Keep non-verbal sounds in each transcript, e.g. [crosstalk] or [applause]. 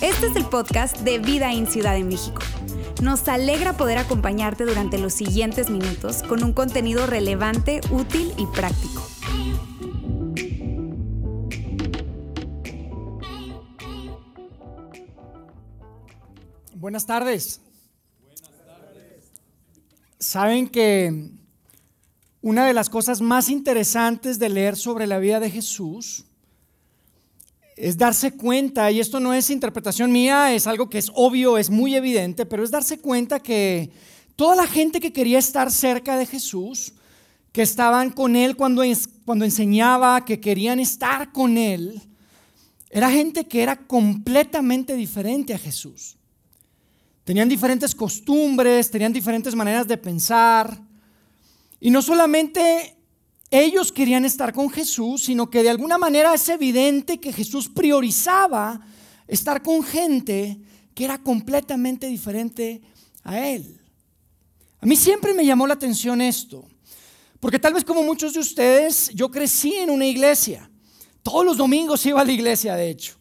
Este es el podcast de Vida en Ciudad de México. Nos alegra poder acompañarte durante los siguientes minutos con un contenido relevante, útil y práctico. Buenas tardes. Saben que una de las cosas más interesantes de leer sobre la vida de Jesús es darse cuenta, y esto no es interpretación mía, es algo que es obvio, es muy evidente, pero es darse cuenta que toda la gente que quería estar cerca de Jesús, que estaban con Él cuando, cuando enseñaba, que querían estar con Él, era gente que era completamente diferente a Jesús. Tenían diferentes costumbres, tenían diferentes maneras de pensar. Y no solamente ellos querían estar con Jesús, sino que de alguna manera es evidente que Jesús priorizaba estar con gente que era completamente diferente a él. A mí siempre me llamó la atención esto, porque tal vez como muchos de ustedes, yo crecí en una iglesia. Todos los domingos iba a la iglesia, de hecho.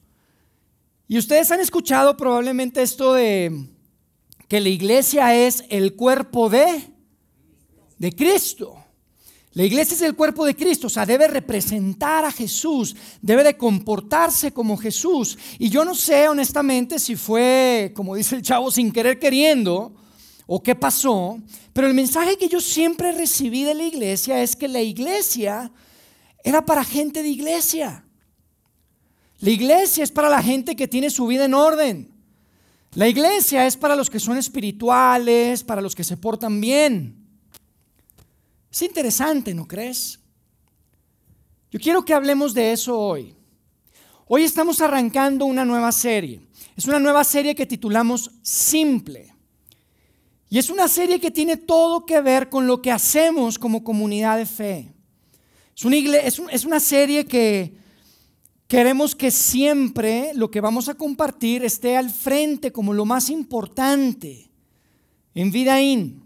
Y ustedes han escuchado probablemente esto de que la iglesia es el cuerpo de, de Cristo. La iglesia es el cuerpo de Cristo, o sea, debe representar a Jesús, debe de comportarse como Jesús. Y yo no sé honestamente si fue, como dice el chavo, sin querer queriendo o qué pasó, pero el mensaje que yo siempre recibí de la iglesia es que la iglesia era para gente de iglesia. La iglesia es para la gente que tiene su vida en orden. La iglesia es para los que son espirituales, para los que se portan bien. Es interesante, ¿no crees? Yo quiero que hablemos de eso hoy. Hoy estamos arrancando una nueva serie. Es una nueva serie que titulamos Simple. Y es una serie que tiene todo que ver con lo que hacemos como comunidad de fe. Es una, es una serie que queremos que siempre lo que vamos a compartir esté al frente como lo más importante en Vida In.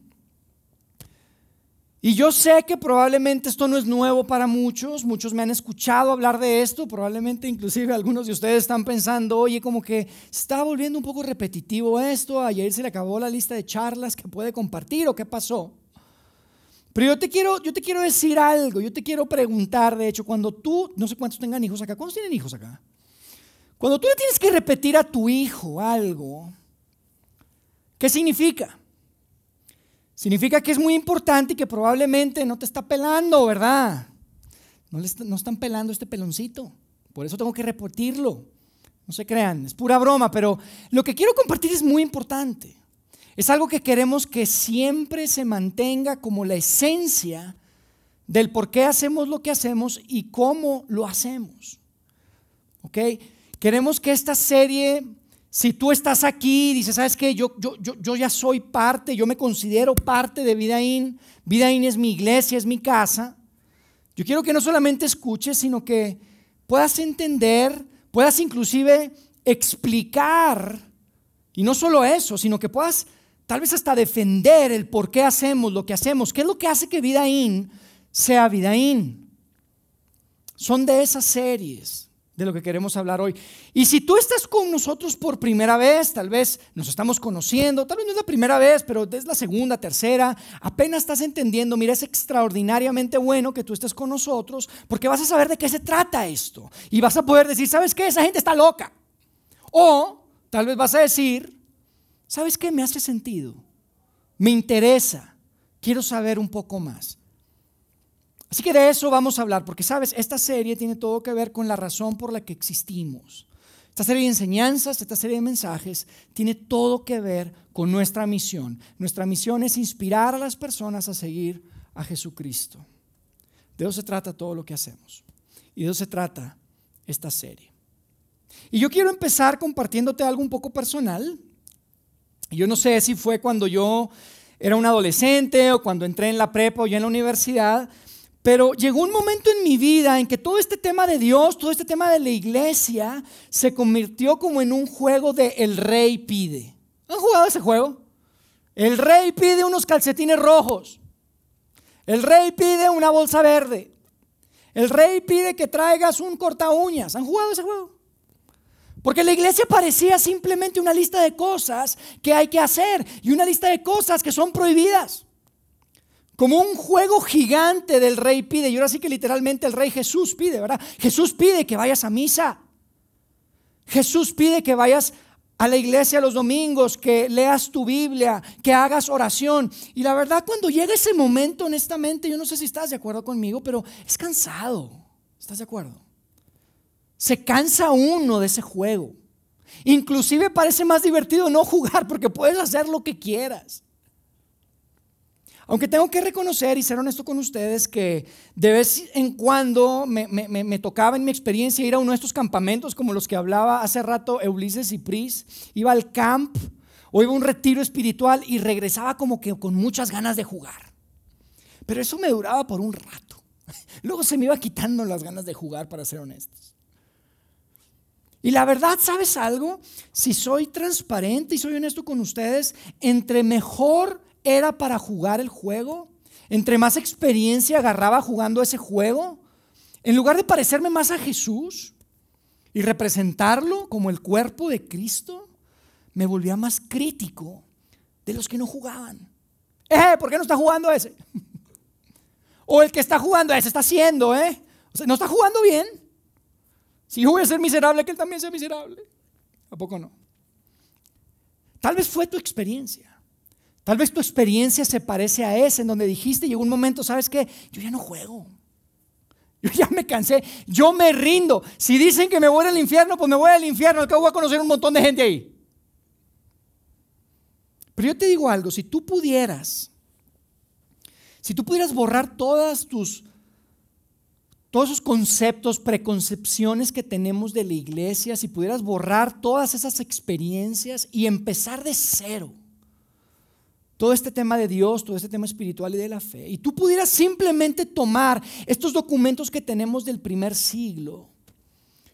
Y yo sé que probablemente esto no es nuevo para muchos, muchos me han escuchado hablar de esto, probablemente inclusive algunos de ustedes están pensando, oye, como que está volviendo un poco repetitivo esto, ayer se le acabó la lista de charlas que puede compartir o qué pasó. Pero yo te quiero, yo te quiero decir algo, yo te quiero preguntar, de hecho, cuando tú, no sé cuántos tengan hijos acá, ¿cuántos tienen hijos acá? Cuando tú le tienes que repetir a tu hijo algo, ¿qué significa? Significa que es muy importante y que probablemente no te está pelando, ¿verdad? No, le no están pelando este peloncito. Por eso tengo que repetirlo. No se crean, es pura broma, pero lo que quiero compartir es muy importante. Es algo que queremos que siempre se mantenga como la esencia del por qué hacemos lo que hacemos y cómo lo hacemos. ¿Ok? Queremos que esta serie si tú estás aquí y dices, ¿sabes qué? Yo, yo, yo, ya soy parte, yo me considero parte de Vidaín. Vidaín es mi iglesia, es mi casa. Yo quiero que no solamente escuches, sino que puedas entender, puedas inclusive explicar, y no solo eso, sino que puedas tal vez hasta defender el por qué hacemos lo que hacemos. ¿Qué es lo que hace que Vidaín sea Vidaín? Son de esas series de lo que queremos hablar hoy. Y si tú estás con nosotros por primera vez, tal vez nos estamos conociendo, tal vez no es la primera vez, pero es la segunda, tercera, apenas estás entendiendo, mira, es extraordinariamente bueno que tú estés con nosotros, porque vas a saber de qué se trata esto. Y vas a poder decir, ¿sabes qué? Esa gente está loca. O tal vez vas a decir, ¿sabes qué? Me hace sentido, me interesa, quiero saber un poco más. Así que de eso vamos a hablar, porque sabes, esta serie tiene todo que ver con la razón por la que existimos. Esta serie de enseñanzas, esta serie de mensajes, tiene todo que ver con nuestra misión. Nuestra misión es inspirar a las personas a seguir a Jesucristo. De eso se trata todo lo que hacemos. Y de eso se trata esta serie. Y yo quiero empezar compartiéndote algo un poco personal. Yo no sé si fue cuando yo era un adolescente o cuando entré en la prepa o ya en la universidad, pero llegó un momento en mi vida en que todo este tema de Dios, todo este tema de la iglesia, se convirtió como en un juego de el rey pide. ¿Han jugado ese juego? El rey pide unos calcetines rojos. El rey pide una bolsa verde. El rey pide que traigas un corta uñas. ¿Han jugado ese juego? Porque la iglesia parecía simplemente una lista de cosas que hay que hacer y una lista de cosas que son prohibidas. Como un juego gigante del rey pide. Y ahora sí que literalmente el rey Jesús pide, ¿verdad? Jesús pide que vayas a misa. Jesús pide que vayas a la iglesia los domingos, que leas tu Biblia, que hagas oración. Y la verdad, cuando llega ese momento, honestamente, yo no sé si estás de acuerdo conmigo, pero es cansado. ¿Estás de acuerdo? Se cansa uno de ese juego. Inclusive parece más divertido no jugar porque puedes hacer lo que quieras. Aunque tengo que reconocer y ser honesto con ustedes que de vez en cuando me, tocaba en mi experiencia ir a uno de estos campamentos como los que hablaba hace rato Ulises y Pris. Iba al camp o iba a un retiro espiritual y regresaba como que con muchas ganas de jugar. Pero eso me duraba por un rato. [laughs] Luego se me iba quitando las ganas de jugar, para ser honestos. Y la verdad, ¿sabes algo? Si soy transparente y soy honesto con ustedes, entre mejor era para jugar el juego, entre más experiencia agarraba jugando ese juego, en lugar de parecerme más a Jesús y representarlo como el cuerpo de Cristo, me volvía más crítico de los que no jugaban. Eh, ¿por qué no está jugando ese? [laughs] o el que está jugando ese está haciendo, ¿eh? O sea, no está jugando bien. Si yo voy a ser miserable, que él también sea miserable. ¿A poco no? Tal vez fue tu experiencia. Tal vez tu experiencia se parece a esa en donde dijiste, llegó un momento, ¿sabes qué? Yo ya no juego. Yo ya me cansé, yo me rindo. Si dicen que me voy al infierno, pues me voy al infierno, al cabo voy a conocer un montón de gente ahí. Pero yo te digo algo, si tú pudieras, si tú pudieras borrar todas tus, todos esos conceptos, preconcepciones que tenemos de la iglesia, si pudieras borrar todas esas experiencias y empezar de cero todo este tema de Dios, todo este tema espiritual y de la fe, y tú pudieras simplemente tomar estos documentos que tenemos del primer siglo,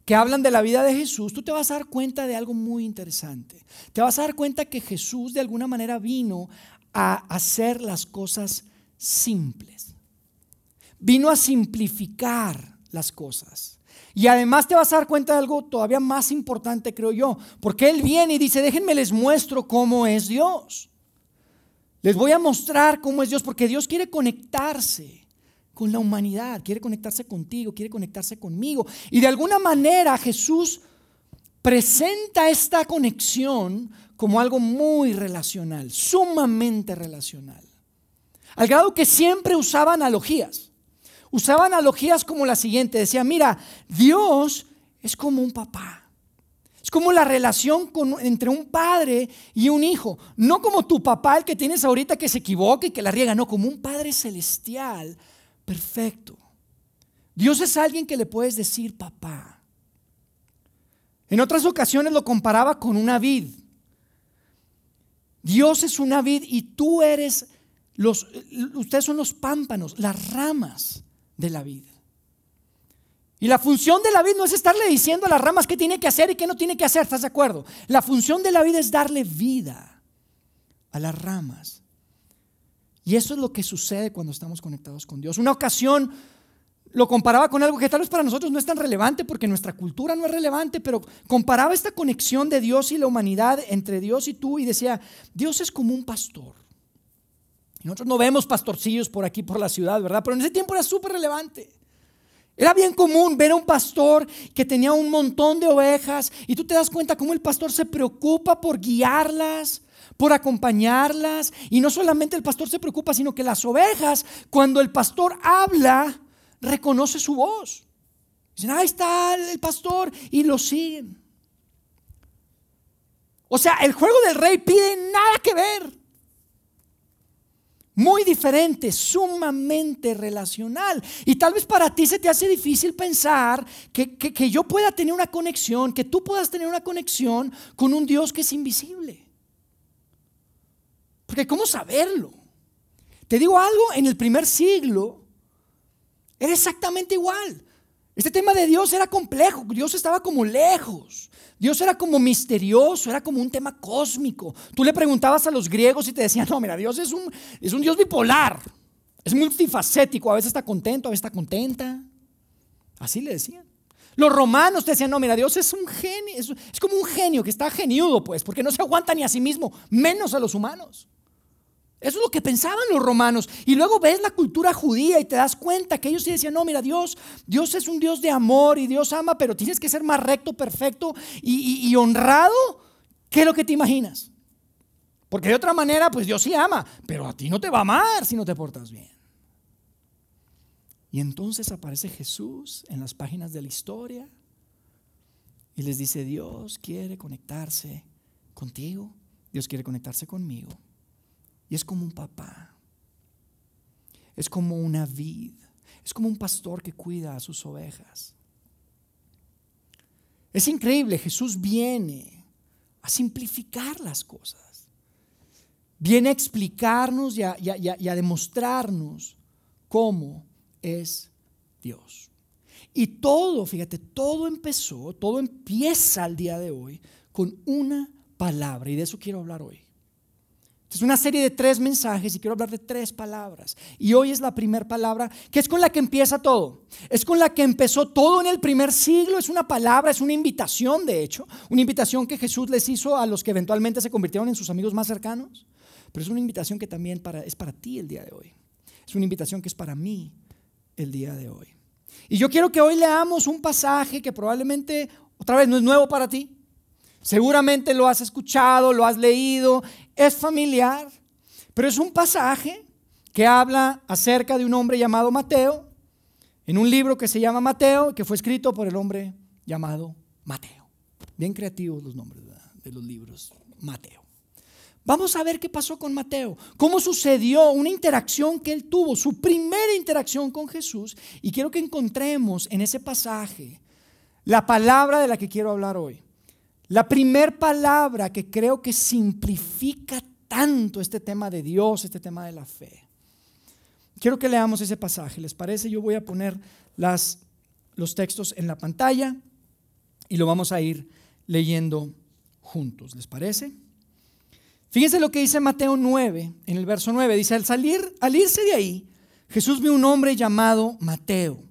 que hablan de la vida de Jesús, tú te vas a dar cuenta de algo muy interesante. Te vas a dar cuenta que Jesús de alguna manera vino a hacer las cosas simples. Vino a simplificar las cosas. Y además te vas a dar cuenta de algo todavía más importante, creo yo, porque Él viene y dice, déjenme les muestro cómo es Dios. Les voy a mostrar cómo es Dios, porque Dios quiere conectarse con la humanidad, quiere conectarse contigo, quiere conectarse conmigo. Y de alguna manera Jesús presenta esta conexión como algo muy relacional, sumamente relacional. Al grado que siempre usaba analogías. Usaba analogías como la siguiente. Decía, mira, Dios es como un papá. Es como la relación entre un padre y un hijo. No como tu papá, el que tienes ahorita que se equivoca y que la riega. No, como un padre celestial perfecto. Dios es alguien que le puedes decir papá. En otras ocasiones lo comparaba con una vid. Dios es una vid y tú eres los, ustedes son los pámpanos, las ramas de la vid. Y la función de la vida no es estarle diciendo a las ramas qué tiene que hacer y qué no tiene que hacer, ¿estás de acuerdo? La función de la vida es darle vida a las ramas. Y eso es lo que sucede cuando estamos conectados con Dios. Una ocasión lo comparaba con algo que tal vez para nosotros no es tan relevante porque nuestra cultura no es relevante, pero comparaba esta conexión de Dios y la humanidad entre Dios y tú y decía, Dios es como un pastor. Y nosotros no vemos pastorcillos por aquí, por la ciudad, ¿verdad? Pero en ese tiempo era súper relevante. Era bien común ver a un pastor que tenía un montón de ovejas y tú te das cuenta cómo el pastor se preocupa por guiarlas, por acompañarlas. Y no solamente el pastor se preocupa, sino que las ovejas, cuando el pastor habla, reconoce su voz. Dicen, ahí está el pastor y lo siguen. O sea, el juego del rey pide nada que ver muy diferente, sumamente relacional. Y tal vez para ti se te hace difícil pensar que, yo pueda tener una conexión, que tú puedas tener una conexión con un Dios que es invisible. Porque ¿cómo saberlo? Te digo algo, en el primer siglo era exactamente igual. Este tema de Dios era complejo, Dios estaba como lejos, Dios era como misterioso, era como un tema cósmico. Tú le preguntabas a los griegos y te decían, [laughs] no, mira, Dios es un, es un Dios bipolar, es multifacético, a veces está contento, a veces está contenta. Así le decían. Los romanos te decían, no, mira, Dios es un genio, es, es, como un genio que está geniudo, pues, porque no se aguanta ni a sí mismo, menos a los humanos. Eso es lo que pensaban los romanos. Y luego ves la cultura judía y te das cuenta que ellos sí decían, no, mira, Dios, Dios es un Dios de amor y Dios ama, pero tienes que ser más recto, perfecto y, y honrado que lo que te imaginas. Porque de otra manera, pues Dios sí ama, pero a ti no te va a amar si no te portas bien. Y entonces aparece Jesús en las páginas de la historia y les dice, Dios quiere conectarse contigo, Dios quiere conectarse conmigo. Y es como un papá, es como una vid, es como un pastor que cuida a sus ovejas. Es increíble, Jesús viene a simplificar las cosas. Viene a explicarnos y a, y a demostrarnos cómo es Dios. Y todo, fíjate, todo empezó, todo empieza al día de hoy con una palabra. Y de eso quiero hablar hoy. Es una serie de tres mensajes y quiero hablar de tres palabras. Y hoy es la primera palabra, que es con la que empieza todo. Es con la que empezó todo en el primer siglo. Es una palabra, es una invitación, de hecho. Una invitación que Jesús les hizo a los que eventualmente se convirtieron en sus amigos más cercanos. Pero es una invitación que también para, es para ti el día de hoy. Es una invitación que es para mí el día de hoy. Y yo quiero que hoy leamos un pasaje que probablemente, otra vez, no es nuevo para ti. Seguramente lo has escuchado, lo has leído, es familiar, pero es un pasaje que habla acerca de un hombre llamado Mateo, en un libro que se llama Mateo, que fue escrito por el hombre llamado Mateo. Bien creativos los nombres de los libros, Mateo. Vamos a ver qué pasó con Mateo, cómo sucedió una interacción que él tuvo, su primera interacción con Jesús. Y quiero que encontremos en ese pasaje la palabra de la que quiero hablar hoy. La primer palabra que creo que simplifica tanto este tema de Dios, este tema de la fe. Quiero que leamos ese pasaje, ¿les parece? Yo voy a poner los textos en la pantalla y lo vamos a ir leyendo juntos, ¿les parece? Fíjense lo que dice Mateo 9, en el verso 9. Dice, al salir, al irse de ahí, Jesús vio un hombre llamado Mateo.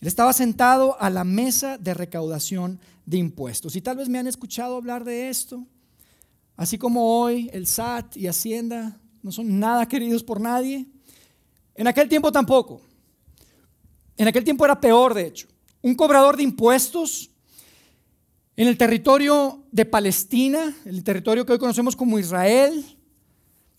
Él estaba sentado a la mesa de recaudación de impuestos. Y tal vez me han escuchado hablar de esto. Así como hoy el SAT y Hacienda no son nada queridos por nadie. En aquel tiempo tampoco. En aquel tiempo era peor, de hecho. Un cobrador de impuestos en el territorio de Palestina, el territorio que hoy conocemos como Israel,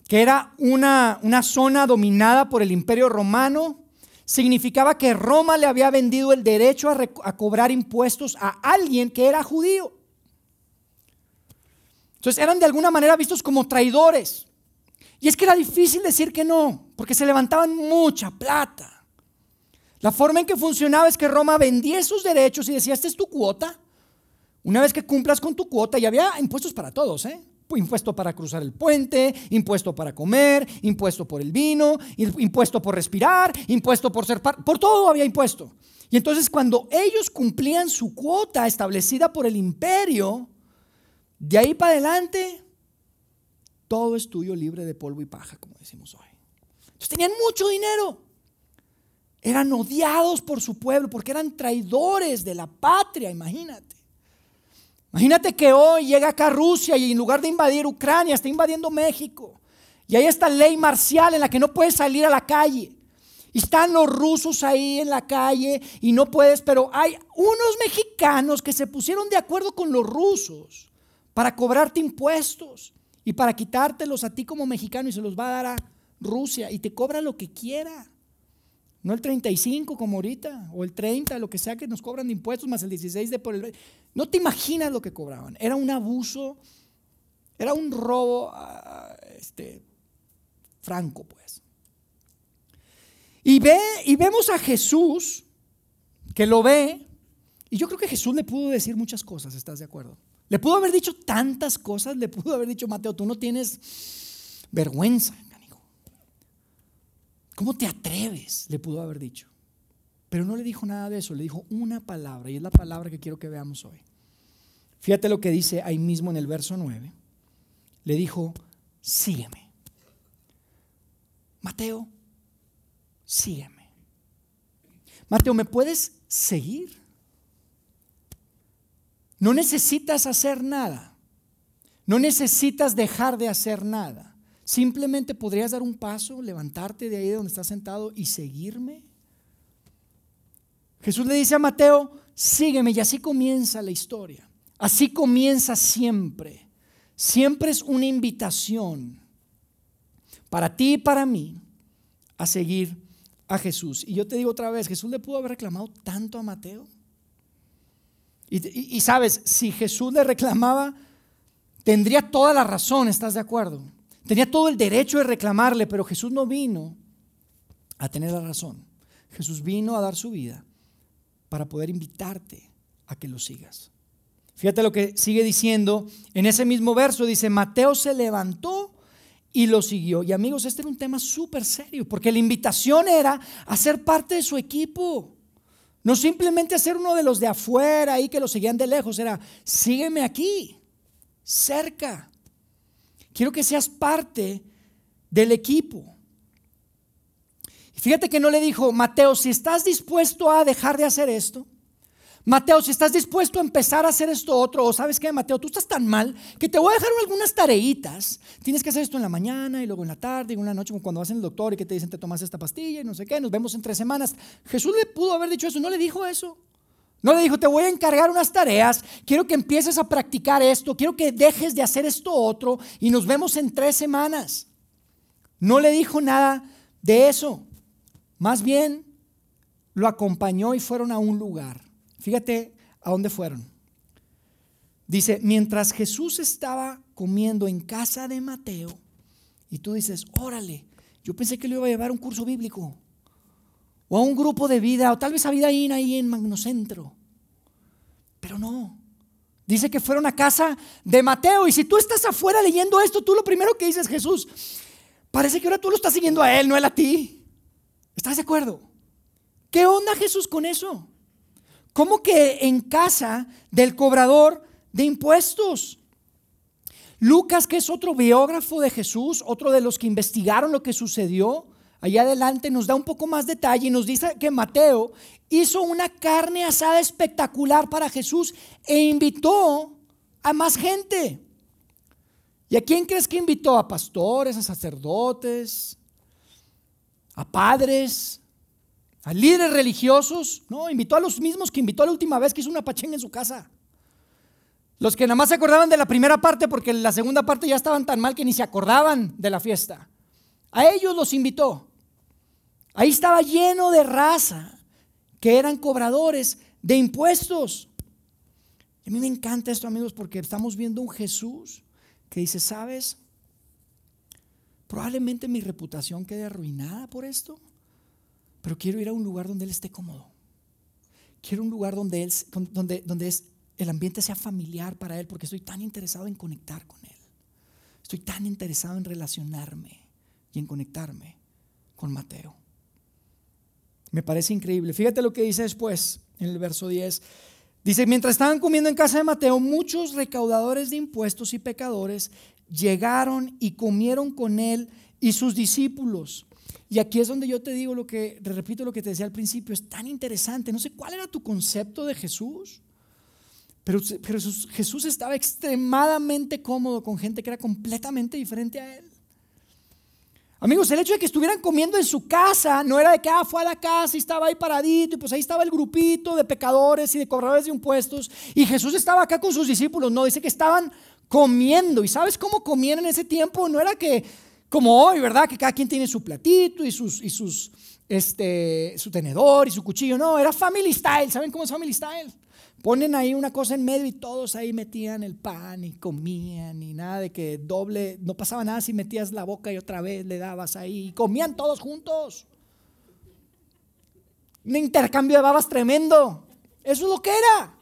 que era una, una zona dominada por el imperio romano, significaba que Roma le había vendido el derecho a, cobrar impuestos a alguien que era judío. Entonces eran de alguna manera vistos como traidores. Y es que era difícil decir que no, porque se levantaban mucha plata. La forma en que funcionaba es que Roma vendía esos derechos y decía, esta es tu cuota, una vez que cumplas con tu cuota, y había impuestos para todos, ¿eh? Impuesto para cruzar el puente, impuesto para comer, impuesto por el vino, impuesto por respirar, impuesto por ser por todo había impuesto. Y entonces cuando ellos cumplían su cuota establecida por el imperio, de ahí para adelante, todo es libre de polvo y paja, como decimos hoy. Entonces tenían mucho dinero. Eran odiados por su pueblo porque eran traidores de la patria, imagínate. Imagínate que hoy llega acá Rusia y en lugar de invadir Ucrania está invadiendo México. Y hay esta ley marcial en la que no puedes salir a la calle. Y están los rusos ahí en la calle y no puedes, pero hay unos mexicanos que se pusieron de acuerdo con los rusos para cobrarte impuestos y para quitártelos a ti como mexicano y se los va a dar a Rusia y te cobra lo que quiera. No el 35 como ahorita, o el 30, lo que sea que nos cobran de impuestos, más el 16 de por el... No te imaginas lo que cobraban. Era un abuso, era un robo ah, este, franco, pues. Y, ve, y vemos a Jesús, que lo ve, y yo creo que Jesús le pudo decir muchas cosas, ¿estás de acuerdo? Le pudo haber dicho tantas cosas, le pudo haber dicho, Mateo, tú no tienes vergüenza. ¿Cómo te atreves? Le pudo haber dicho. Pero no le dijo nada de eso, le dijo una palabra y es la palabra que quiero que veamos hoy. Fíjate lo que dice ahí mismo en el verso 9. Le dijo, sígueme. Mateo, sígueme. Mateo, ¿me puedes seguir. No necesitas hacer nada. No necesitas dejar de hacer nada. Simplemente podrías dar un paso, levantarte de ahí donde estás sentado y seguirme. Jesús le dice a Mateo, sígueme y así comienza la historia. Así comienza siempre. Siempre es una invitación para ti y para mí a seguir a Jesús. Y yo te digo otra vez, Jesús le pudo haber reclamado tanto a Mateo. Y, sabes, si Jesús le reclamaba, tendría toda la razón, ¿estás de acuerdo? Tenía todo el derecho de reclamarle, pero Jesús no vino a tener la razón. Jesús vino a dar su vida para poder invitarte a que lo sigas. Fíjate lo que sigue diciendo en ese mismo verso, dice, Mateo se levantó y lo siguió. Y amigos, este era un tema súper serio, porque la invitación era a ser parte de su equipo. No simplemente ser uno de los de afuera ahí que lo seguían de lejos, era, sígueme aquí, cerca. Quiero que seas parte del equipo. fíjate que no le dijo, Mateo, si estás dispuesto a dejar de hacer esto, Mateo, si estás dispuesto a empezar a hacer esto otro, o sabes que Mateo, tú estás tan mal que te voy a dejar algunas tareitas. Tienes que hacer esto en la mañana y luego en la tarde y en noche cuando vas en el doctor y que te dicen te tomas esta pastilla y no sé qué, nos vemos en tres semanas. Jesús le pudo haber dicho eso, no le dijo eso. No le dijo, te voy a encargar unas tareas, quiero que empieces a practicar esto, quiero que dejes de hacer esto otro y nos vemos en tres semanas. No le dijo nada de eso. Más bien, lo acompañó y fueron a un lugar. Fíjate a dónde fueron. Dice, mientras Jesús estaba comiendo en casa de Mateo, y tú dices, órale, yo pensé que le iba a llevar un curso bíblico, o a un grupo de vida, o tal vez a vida ahí en Magnocentro. Pero no. Dice que fueron a casa de Mateo, y si tú estás afuera leyendo esto, tú lo primero que dices, Jesús, parece que ahora tú lo estás siguiendo a él, no él a ti. ¿Estás de acuerdo? ¿Qué onda Jesús con eso? ¿Cómo que en casa del cobrador de impuestos? Lucas, que es otro biógrafo de Jesús, otro de los que investigaron lo que sucedió, allá adelante nos da un poco más detalle y nos dice que Mateo hizo una carne asada espectacular para Jesús e invitó a más gente. ¿Y a quién crees que invitó? ¿A pastores, a sacerdotes, a padres, a líderes religiosos, no, invitó a los mismos que invitó la última vez que hizo una pachenga en su casa. Los que nada más se acordaban de la primera parte porque la segunda parte ya estaban tan mal que ni se acordaban de la fiesta. A ellos los invitó. Ahí estaba lleno de raza que eran cobradores de impuestos. A mí me encanta esto, amigos, porque estamos viendo un Jesús que dice, ¿sabes? Probablemente mi reputación quede arruinada por esto. Pero quiero ir a un lugar donde Él esté cómodo. Quiero un lugar donde, él, donde, donde es, el ambiente sea familiar para Él, porque estoy tan interesado en conectar con Él. Estoy tan interesado en relacionarme y en conectarme con Mateo. Me parece increíble. Fíjate lo que dice después, en el verso 10. Dice, mientras estaban comiendo en casa de Mateo, muchos recaudadores de impuestos y pecadores llegaron y comieron con él y sus discípulos. Y aquí es donde yo te digo lo que, repito lo que te decía al principio, es tan interesante. No sé cuál era tu concepto de Jesús, pero, pero Jesús estaba extremadamente cómodo con gente que era completamente diferente a él. Amigos, el hecho de que estuvieran comiendo en su casa no era de que ah, fue a la casa y estaba ahí paradito y pues ahí estaba el grupito de pecadores y de cobradores de impuestos y Jesús estaba acá con sus discípulos. No, dice que estaban comiendo. ¿Y sabes cómo comían en ese tiempo? No era que como hoy, ¿verdad? Que cada quien tiene su platito y, sus, y sus, este, su tenedor y su cuchillo. No, era family style. ¿Saben cómo es family style? Ponen ahí una cosa en medio y todos ahí metían el pan y comían y nada de que doble, no pasaba nada si metías la boca y otra vez le dabas ahí y comían todos juntos. Un intercambio de babas tremendo. Eso es lo que era.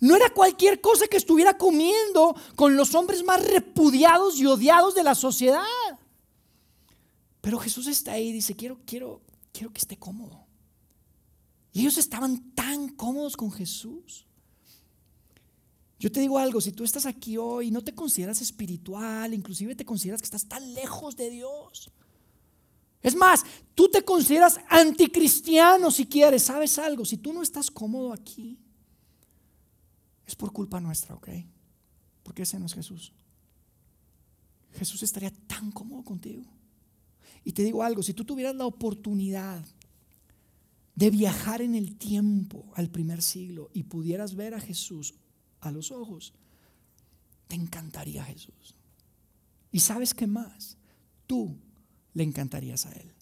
No era cualquier cosa que estuviera comiendo con los hombres más repudiados y odiados de la sociedad. Pero Jesús está ahí y dice, quiero, quiero, quiero que esté cómodo. Y ellos estaban tan cómodos con Jesús. Yo te digo algo, si tú estás aquí hoy y no te consideras espiritual, inclusive te consideras que estás tan lejos de Dios, Es más, tú te consideras anticristiano si quieres. ¿Sabes algo? Si tú no estás cómodo aquí, es por culpa nuestra, ¿ok? Porque ese no es Jesús. Jesús estaría tan cómodo contigo. Y te digo algo, si tú tuvieras la oportunidad de viajar en el tiempo al primer siglo y pudieras ver a Jesús a los ojos, te encantaría Jesús. ¿Y sabes qué más? Tú le encantarías a Él.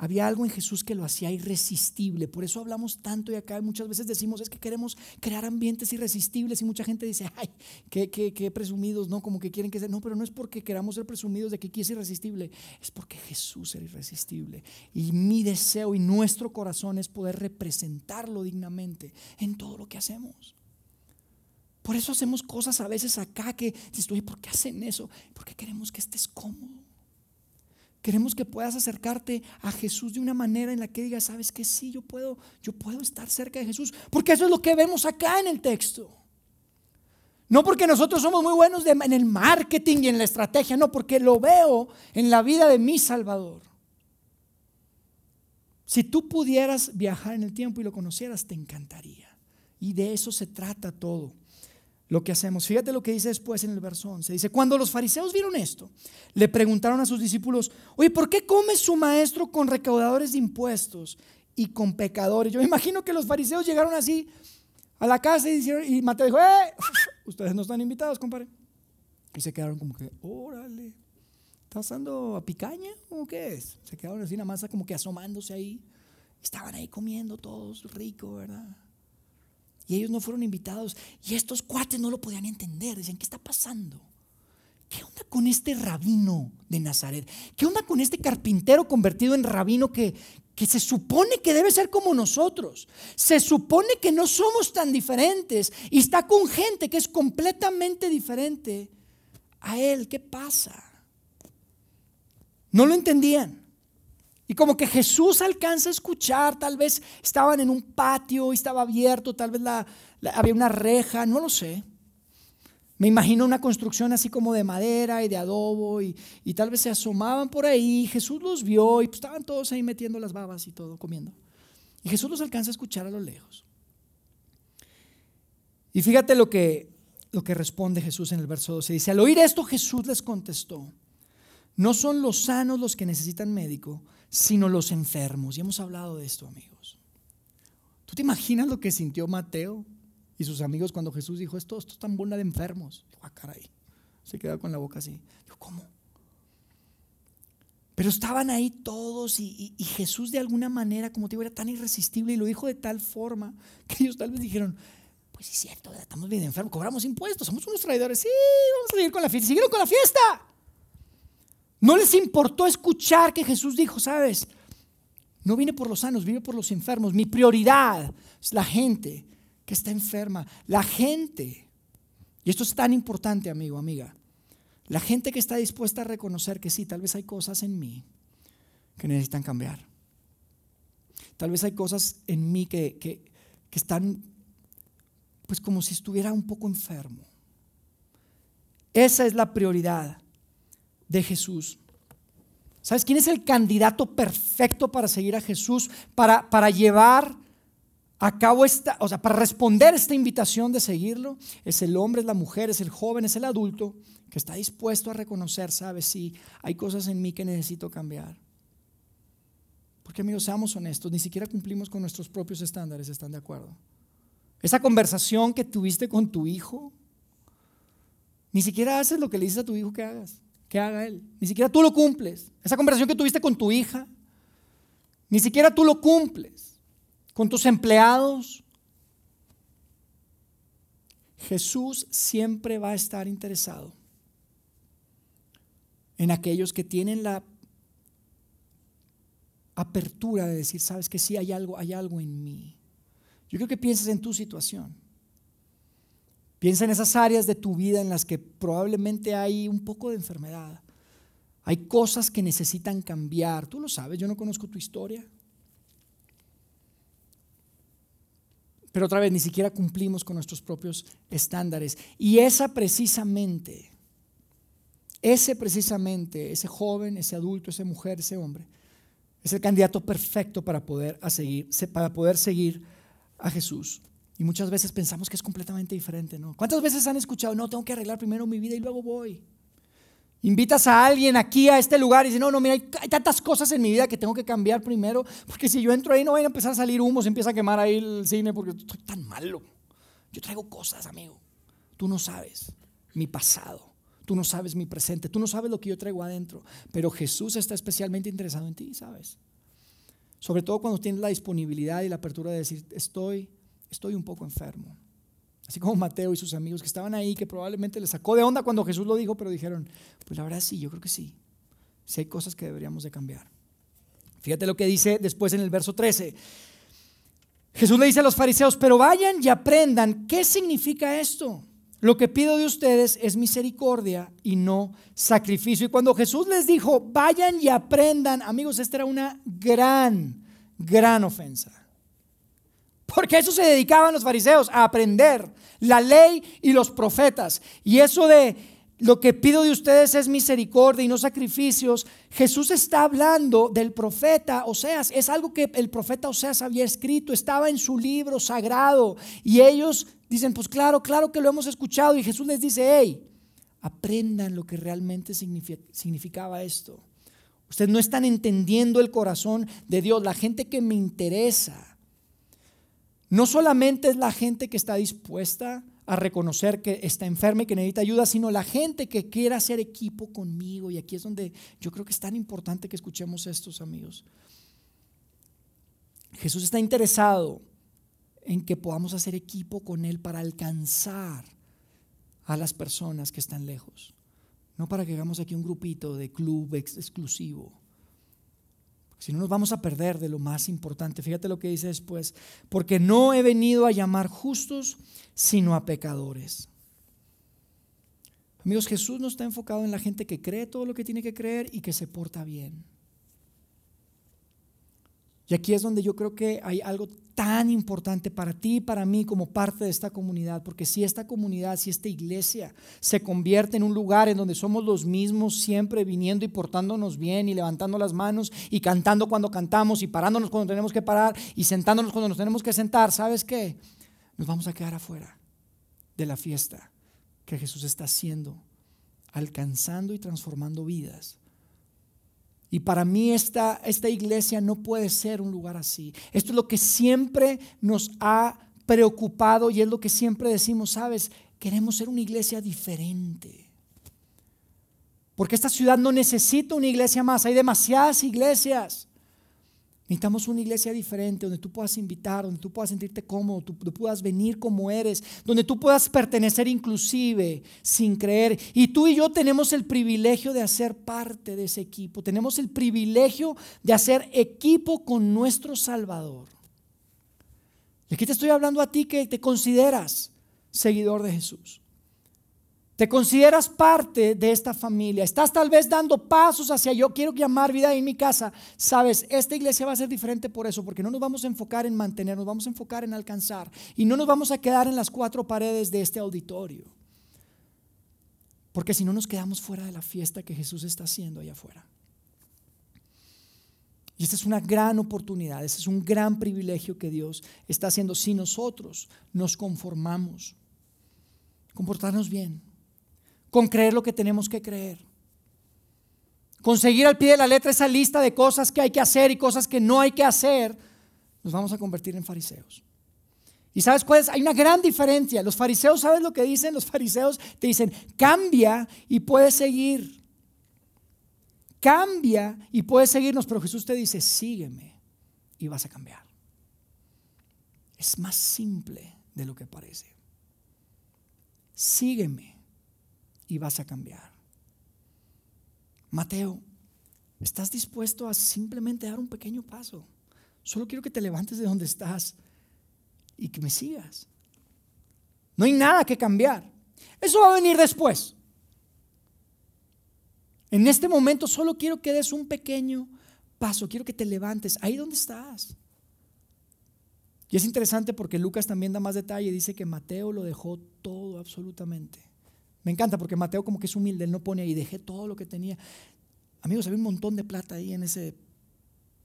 Había algo en Jesús que lo hacía irresistible. Por eso hablamos tanto y acá muchas veces decimos es que queremos crear ambientes irresistibles y mucha gente dice, ay, qué, presumidos, ¿no? Como que quieren que sea. No, pero no es porque queramos ser presumidos de que aquí es irresistible, es porque Jesús era irresistible. Y mi deseo y nuestro corazón es poder representarlo dignamente en todo lo que hacemos. Por eso hacemos cosas a veces acá que dices, oye, ¿por qué hacen eso? Porque queremos que estés cómodo. Queremos que puedas acercarte a Jesús de una manera en la que digas, sabes que sí, yo puedo, yo puedo estar cerca de Jesús, porque eso es lo que vemos acá en el texto. No porque nosotros somos muy buenos en el marketing y en la estrategia, no, porque lo veo en la vida de mi Salvador. Si tú pudieras viajar en el tiempo y lo conocieras, te encantaría. Y de eso se trata todo lo que hacemos. Fíjate lo que dice después en el verso 11. Dice, cuando los fariseos vieron esto, le preguntaron a sus discípulos, oye, ¿por qué come su maestro con recaudadores de impuestos y con pecadores? Yo me imagino que los fariseos llegaron así a la casa y, dijeron, y Mateo dijo, ¡eh! [laughs] Ustedes no están invitados, compadre. Y se quedaron como que, órale, ¿estás dando a picaña o qué es? Se quedaron así nada más como que asomándose ahí. Estaban ahí comiendo todos rico, ¿verdad? Y ellos no fueron invitados. Y estos cuates no lo podían entender. Decían, ¿qué está pasando? ¿Qué onda con este rabino de Nazaret? ¿Qué onda con este carpintero convertido en rabino que, que se supone que debe ser como nosotros? Se supone que no somos tan diferentes y está con gente que es completamente diferente a él. ¿Qué pasa? No lo entendían. Y como que Jesús alcanza a escuchar, tal vez estaban en un patio y estaba abierto, tal vez había una reja, no lo sé. Me imagino una construcción así como de madera y de adobo y, tal vez se asomaban por ahí. Jesús los vio y pues estaban todos ahí metiendo las babas y todo, comiendo. Y Jesús los alcanza a escuchar a lo lejos. Y fíjate lo que, lo que responde Jesús en el verso 12. Dice, al oír esto Jesús les contestó, no son los sanos los que necesitan médico, sino los enfermos. Y hemos hablado de esto, amigos. ¿Tú te imaginas lo que sintió Mateo y sus amigos cuando Jesús dijo, esto, esto es tan buena de enfermos? Dijo, ah, caray. Se quedó con la boca así. Dijo, ¿cómo? Pero estaban ahí todos y, Jesús de alguna manera, como te digo, era tan irresistible y lo dijo de tal forma que ellos tal vez dijeron, pues es cierto, estamos bien enfermos, cobramos impuestos, somos unos traidores, sí, vamos a seguir con la fiesta. Siguieron con la fiesta. No les importó escuchar que Jesús dijo, sabes, no vine por los sanos, vine por los enfermos. Mi prioridad es la gente que está enferma. La gente, y esto es tan importante, amigo, amiga, la gente que está dispuesta a reconocer que sí, tal vez hay cosas en mí que necesitan cambiar. Tal vez hay cosas en mí que, que, que están, pues como si estuviera un poco enfermo. Esa es la prioridad de Jesús. ¿Sabes quién es el candidato perfecto para seguir a Jesús, para, para llevar a cabo esta, o sea, para responder esta invitación de seguirlo? Es el hombre, es la mujer, es el joven, es el adulto que está dispuesto a reconocer, ¿sabes? Si hay cosas en mí que necesito cambiar. Porque amigos, seamos honestos, ni siquiera cumplimos con nuestros propios estándares, ¿están de acuerdo? Esa conversación que tuviste con tu hijo, ni siquiera haces lo que le dices a tu hijo que hagas que haga Él. Ni siquiera tú lo cumples. Esa conversación que tuviste con tu hija, ni siquiera tú lo cumples. Con tus empleados. Jesús siempre va a estar interesado en aquellos que tienen la apertura de decir, sabes que sí hay algo, hay algo en mí. Yo creo que pienses en tu situación. Piensa en esas áreas de tu vida en las que probablemente hay un poco de enfermedad. Hay cosas que necesitan cambiar. Tú lo sabes, yo no conozco tu historia. Pero otra vez, ni siquiera cumplimos con nuestros propios estándares. Y esa precisamente ese precisamente, ese joven, ese adulto, esa mujer, ese hombre, es el candidato perfecto para poder, para poder seguir a Jesús. Y muchas veces pensamos que es completamente diferente, ¿no? ¿Cuántas veces han escuchado, no, tengo que arreglar primero mi vida y luego voy? Invitas a alguien aquí a este lugar y dices, no, no, mira, hay, tantas cosas en mi vida que tengo que cambiar primero, porque si yo entro ahí no van a empezar a salir humo, se empieza a quemar ahí el cine porque estoy tan malo. Yo traigo cosas, amigo. Tú no sabes mi pasado, tú no sabes mi presente, tú no sabes lo que yo traigo adentro, pero Jesús está especialmente interesado en ti, ¿sabes? Sobre todo cuando tienes la disponibilidad y la apertura de decir, estoy, estoy un poco enfermo. Así como Mateo y sus amigos que estaban ahí, que probablemente les sacó de onda cuando Jesús lo dijo, pero dijeron, pues la verdad sí, yo creo que sí. Sí hay cosas que deberíamos de cambiar. Fíjate lo que dice después en el verso 13. Jesús le dice a los fariseos, pero vayan y aprendan qué significa esto. Lo que pido de ustedes es misericordia y no sacrificio. Y cuando Jesús les dijo, vayan y aprendan, amigos, esta era una gran, gran ofensa. Porque eso se dedicaban los fariseos, a aprender la ley y los profetas. Y eso de lo que pido de ustedes es misericordia y no sacrificios. Jesús está hablando del profeta Oseas. Es algo que el profeta Oseas había escrito, estaba en su libro sagrado. Y ellos dicen, pues claro, claro que lo hemos escuchado. Y Jesús les dice, hey, aprendan lo que realmente significaba esto. Ustedes no están entendiendo el corazón de Dios. La gente que me interesa no solamente es la gente que está dispuesta a reconocer que está enferma y que necesita ayuda, sino la gente que quiera hacer equipo conmigo. Y aquí es donde yo creo que es tan importante que escuchemos estos amigos. Jesús está interesado en que podamos hacer equipo con Él para alcanzar a las personas que están lejos. No para que hagamos aquí un grupito de club exclusivo. Si no nos vamos a perder de lo más importante. Fíjate lo que dice después. Porque no he venido a llamar justos, sino a pecadores. Amigos, Jesús no está enfocado en la gente que cree todo lo que tiene que creer y que se porta bien. Y aquí es donde yo creo que hay algo tan importante para ti y para mí como parte de esta comunidad, porque si esta comunidad, si esta iglesia se convierte en un lugar en donde somos los mismos siempre viniendo y portándonos bien y levantando las manos y cantando cuando cantamos y parándonos cuando tenemos que parar y sentándonos cuando nos tenemos que sentar, ¿sabes qué? Nos vamos a quedar afuera de la fiesta que Jesús está haciendo, alcanzando y transformando vidas y para mí esta, esta iglesia no puede ser un lugar así. Esto es lo que siempre nos ha preocupado y es lo que siempre decimos, sabes, queremos ser una iglesia diferente. Porque esta ciudad no necesita una iglesia más, hay demasiadas iglesias. Necesitamos una iglesia diferente donde tú puedas invitar, donde tú puedas sentirte cómodo, donde tú puedas venir como eres, donde tú puedas pertenecer inclusive sin creer. Y tú y yo tenemos el privilegio de hacer parte de ese equipo. Tenemos el privilegio de hacer equipo con nuestro Salvador. Aquí te estoy hablando a ti que te consideras seguidor de Jesús. Te consideras parte de esta familia. Estás tal vez dando pasos hacia yo quiero llamar vida en mi casa. Sabes, esta iglesia va a ser diferente por eso, porque no nos vamos a enfocar en mantener, nos vamos a enfocar en alcanzar. Y no nos vamos a quedar en las cuatro paredes de este auditorio. Porque si no nos quedamos fuera de la fiesta que Jesús está haciendo allá afuera. Y esta es una gran oportunidad, este es un gran privilegio que Dios está haciendo si nosotros nos conformamos, comportarnos bien, con creer lo que tenemos que creer. Conseguir al pie de la letra esa lista de cosas que hay que hacer y cosas que no hay que hacer, nos vamos a convertir en fariseos. ¿Y sabes cuál es? Hay una gran diferencia. Los fariseos, ¿sabes lo que dicen? Los fariseos te dicen, cambia y puedes seguir. Cambia y puedes seguirnos, pero Jesús te dice, sígueme y vas a cambiar. Es más simple de lo que parece. Sígueme y vas a cambiar. Mateo, ¿estás dispuesto a simplemente dar un pequeño paso? Solo quiero que te levantes de donde estás y que me sigas. No hay nada que cambiar. Eso va a venir después. En este momento solo quiero que des un pequeño paso, quiero que te levantes ahí donde estás. Y es interesante porque Lucas también da más detalle, dice que Mateo lo dejó todo absolutamente Me encanta porque Mateo como que es humilde, él no pone ahí, dejé todo lo que tenía. Amigos, había un montón de plata ahí en ese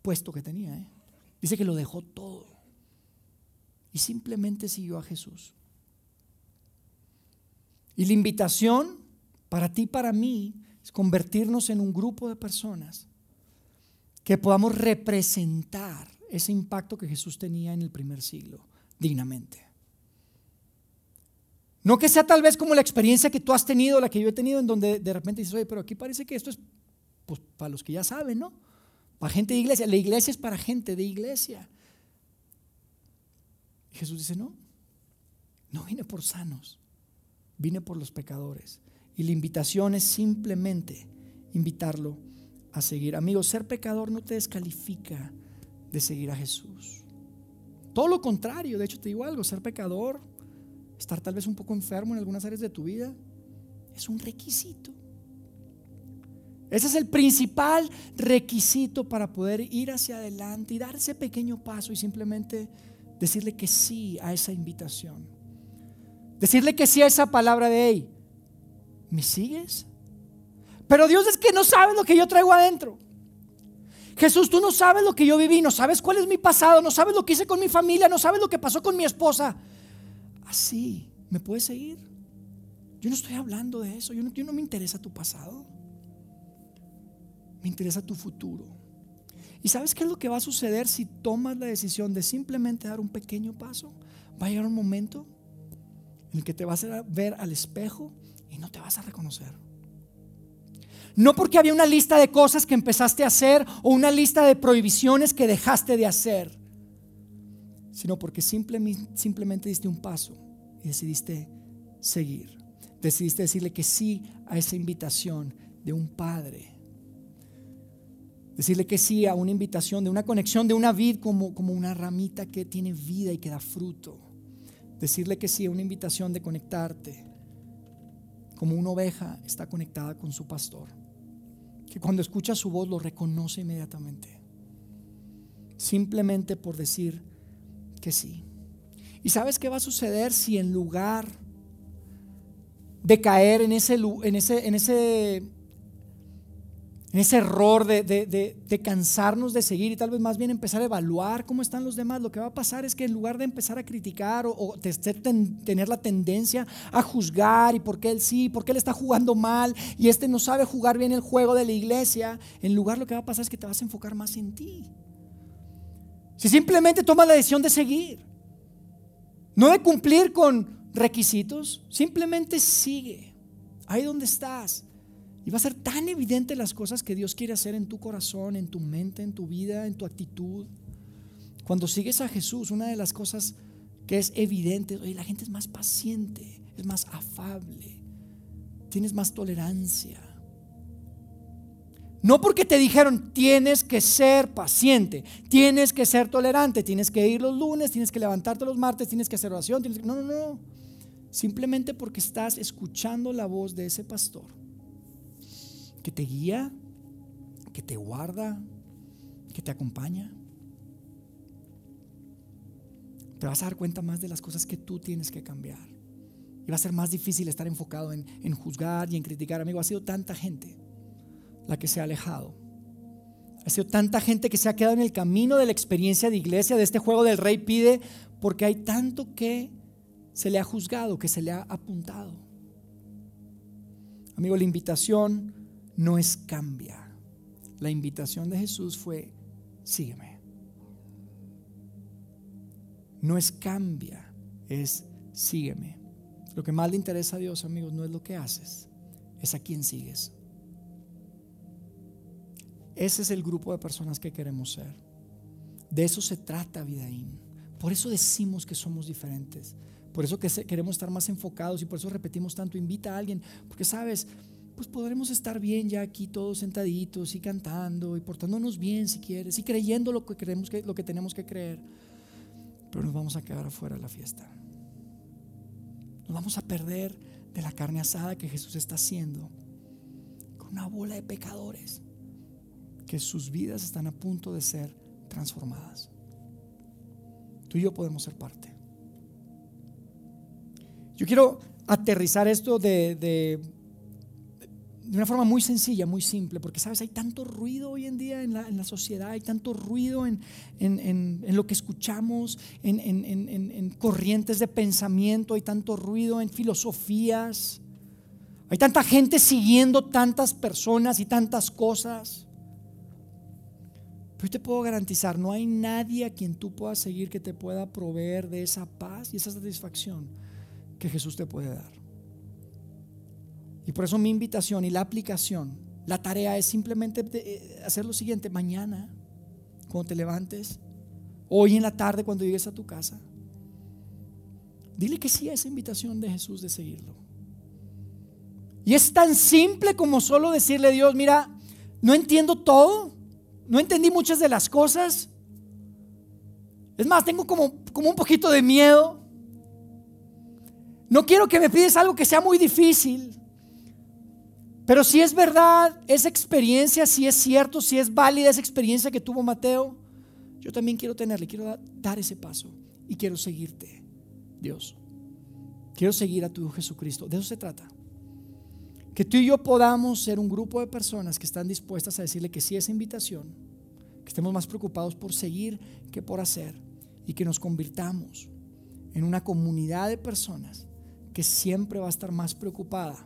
puesto que tenía. ¿eh? Dice que lo dejó todo. Y simplemente siguió a Jesús. Y la invitación para ti para mí es convertirnos en un grupo de personas que podamos representar ese impacto que Jesús tenía en el primer siglo dignamente. No que sea tal vez como la experiencia que tú has tenido, la que yo he tenido, en donde de repente dices, oye, pero aquí parece que esto es pues, para los que ya saben, ¿no? Para gente de iglesia. La iglesia es para gente de iglesia. Jesús dice, no, no vine por sanos, vine por los pecadores. Y la invitación es simplemente invitarlo a seguir. Amigos, ser pecador no te descalifica de seguir a Jesús. Todo lo contrario, de hecho te digo algo, ser pecador estar tal vez un poco enfermo en algunas áreas de tu vida, es un requisito. Ese es el principal requisito para poder ir hacia adelante y dar ese pequeño paso y simplemente decirle que sí a esa invitación. Decirle que sí a esa palabra de, hey, ¿me sigues? Pero Dios es que no sabes lo que yo traigo adentro. Jesús, tú no sabes lo que yo viví, no sabes cuál es mi pasado, no sabes lo que hice con mi familia, no sabes lo que pasó con mi esposa así. ¿Me puedes seguir? Yo no estoy hablando de eso. Yo no, no me interesa tu pasado. Me interesa tu futuro. ¿Y sabes qué es lo que va a suceder si tomas la decisión de simplemente dar un pequeño paso? Va a llegar un momento en el que te vas a ver al espejo y no te vas a reconocer. No porque había una lista de cosas que empezaste a hacer o una lista de prohibiciones que dejaste de hacer sino porque simplemente, diste un paso y decidiste seguir. Decidiste decirle que sí a esa invitación de un padre. Decirle que sí a una invitación de una conexión de una vid como, como una ramita que tiene vida y que da fruto. Decirle que sí a una invitación de conectarte como una oveja está conectada con su pastor. Que cuando escucha su voz lo reconoce inmediatamente. Simplemente por decir, que sí. ¿Y sabes qué va a suceder si en lugar de caer en ese, en ese, en ese, en ese error de, de, cansarnos de seguir y tal vez más bien empezar a evaluar cómo están los demás, lo que va a pasar es que en lugar de empezar a criticar o, tener la tendencia a juzgar y por qué él sí, por qué él está jugando mal y este no sabe jugar bien el juego de la iglesia, en lugar lo que va a pasar es que te vas a enfocar más en ti. Si simplemente tomas la decisión de seguir, no de cumplir con requisitos, simplemente sigue ahí donde estás. Y va a ser tan evidente las cosas que Dios quiere hacer en tu corazón, en tu mente, en tu vida, en tu actitud. Cuando sigues a Jesús, una de las cosas que es evidente, oye, la gente es más paciente, es más afable, tienes más tolerancia. No porque te dijeron tienes que ser paciente, tienes que ser tolerante, tienes que ir los lunes, tienes que levantarte los martes, tienes que hacer oración. No, no, no. Simplemente porque estás escuchando la voz de ese pastor que te guía, que te guarda, que te acompaña. Te vas a dar cuenta más de las cosas que tú tienes que cambiar. Y va a ser más difícil estar enfocado en, en juzgar y en criticar. Amigo, ha sido tanta gente la que se ha alejado. Ha sido tanta gente que se ha quedado en el camino de la experiencia de iglesia, de este juego del rey pide, porque hay tanto que se le ha juzgado, que se le ha apuntado. Amigo, la invitación no es cambia. La invitación de Jesús fue, sígueme. No es cambia, es sígueme. Lo que más le interesa a Dios, amigos, no es lo que haces, es a quién sigues. Ese es el grupo de personas que queremos ser. De eso se trata Vidaín. Por eso decimos que somos diferentes. Por eso que queremos estar más enfocados y por eso repetimos tanto, invita a alguien. Porque sabes, pues podremos estar bien ya aquí todos sentaditos y cantando y portándonos bien si quieres y creyendo lo que, que, lo que tenemos que creer. Pero nos vamos a quedar afuera de la fiesta. Nos vamos a perder de la carne asada que Jesús está haciendo con una bola de pecadores que sus vidas están a punto de ser transformadas. Tú y yo podemos ser parte. Yo quiero aterrizar esto de, de, una forma muy sencilla, muy simple, porque sabes, hay tanto ruido hoy en día en la, sociedad, hay tanto ruido en, en lo que escuchamos, en, corrientes de pensamiento, hay tanto ruido en filosofías, hay tanta gente siguiendo tantas personas y tantas cosas. Pero te puedo garantizar, no hay nadie a quien tú puedas seguir que te pueda proveer de esa paz y esa satisfacción que Jesús te puede dar. Y por eso mi invitación y la aplicación, la tarea es simplemente eh, hacer lo siguiente, mañana, cuando te levantes, hoy en la tarde cuando llegues a tu casa, dile que sí a esa invitación de Jesús de seguirlo. Y es tan simple como solo decirle a Dios, mira, no entiendo todo, no entendí muchas de las cosas. Es más, tengo como, como un poquito de miedo. No quiero que me pides algo que sea muy difícil. Pero si es verdad esa experiencia, si es cierto, si es válida esa experiencia que tuvo Mateo, yo también quiero tenerle, quiero dar ese paso y quiero seguirte, Dios. Quiero seguir a tu Jesucristo. De eso se trata. Que tú y yo podamos ser un grupo de personas que están dispuestas a decirle que sí a esa invitación, que estemos más preocupados por seguir que por hacer y que nos convirtamos en una comunidad de personas que siempre va a estar más preocupada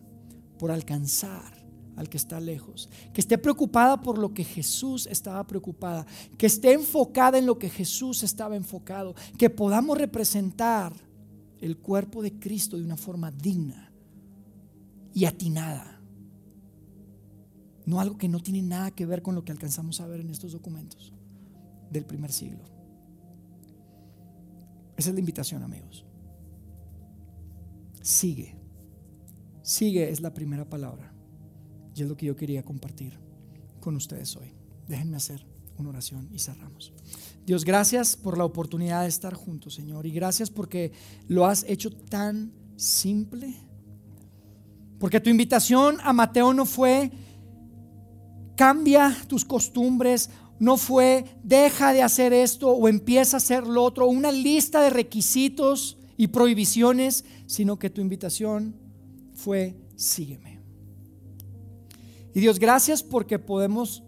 por alcanzar al que está lejos, que esté preocupada por lo que Jesús estaba preocupada, que esté enfocada en lo que Jesús estaba enfocado, que podamos representar el cuerpo de Cristo de una forma digna y atinada. No algo que no tiene nada que ver con lo que alcanzamos a ver en estos documentos del primer siglo. Esa es la invitación, amigos. Sigue. Sigue es la primera palabra. Y es lo que yo quería compartir con ustedes hoy. Déjenme hacer una oración y cerramos. Dios, gracias por la oportunidad de estar juntos, Señor. Y gracias porque lo has hecho tan simple porque tu invitación a Mateo no fue cambia tus costumbres, no fue deja de hacer esto o empieza a hacer lo otro, una lista de requisitos y prohibiciones, sino que tu invitación fue sígueme. Y Dios, gracias porque podemos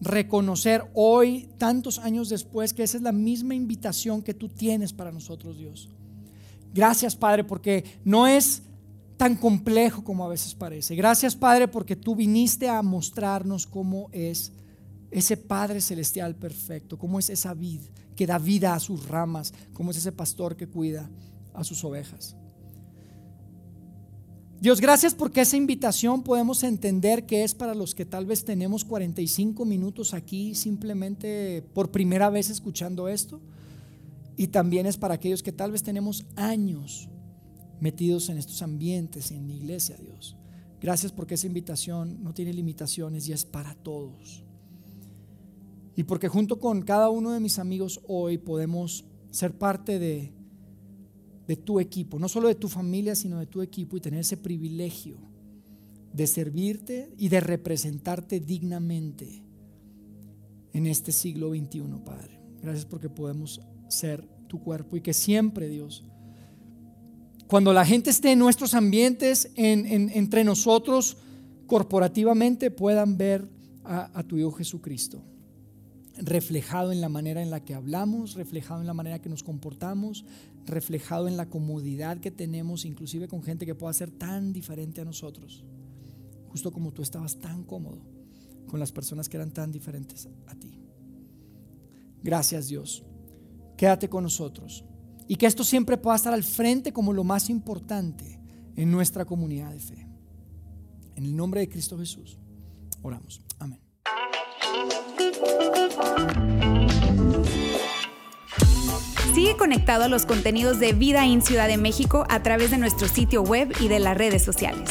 reconocer hoy, tantos años después, que esa es la misma invitación que tú tienes para nosotros, Dios. Gracias, Padre, porque no es tan complejo como a veces parece. Gracias Padre porque tú viniste a mostrarnos cómo es ese Padre celestial perfecto, cómo es esa vid que da vida a sus ramas, cómo es ese pastor que cuida a sus ovejas. Dios, gracias porque esa invitación podemos entender que es para los que tal vez tenemos 45 minutos aquí simplemente por primera vez escuchando esto. Y también es para aquellos que tal vez tenemos años metidos en estos ambientes, en la iglesia, Dios. Gracias porque esa invitación no tiene limitaciones y es para todos. Y porque junto con cada uno de mis amigos hoy podemos ser parte de, de tu equipo, no solo de tu familia, sino de tu equipo y tener ese privilegio de servirte y de representarte dignamente en este siglo XXI, Padre. Gracias porque podemos ser tu cuerpo y que siempre, Dios, cuando la gente esté en nuestros ambientes, entre nosotros, corporativamente, puedan ver a, tu Hijo Jesucristo reflejado en la manera en la que hablamos, reflejado en la manera que nos comportamos, reflejado en la comodidad que tenemos, inclusive con gente que pueda ser tan diferente a nosotros, justo como tú estabas tan cómodo con las personas que eran tan diferentes a ti. Gracias Dios. Quédate con nosotros y que esto siempre pueda estar al frente como lo más importante en nuestra comunidad de fe. En el nombre de Cristo Jesús, oramos. Amén. Sigue conectado a los contenidos de Vida en Ciudad de México a través de nuestro sitio web y de las redes sociales.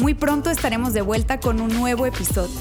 Muy pronto estaremos de vuelta con un nuevo episodio.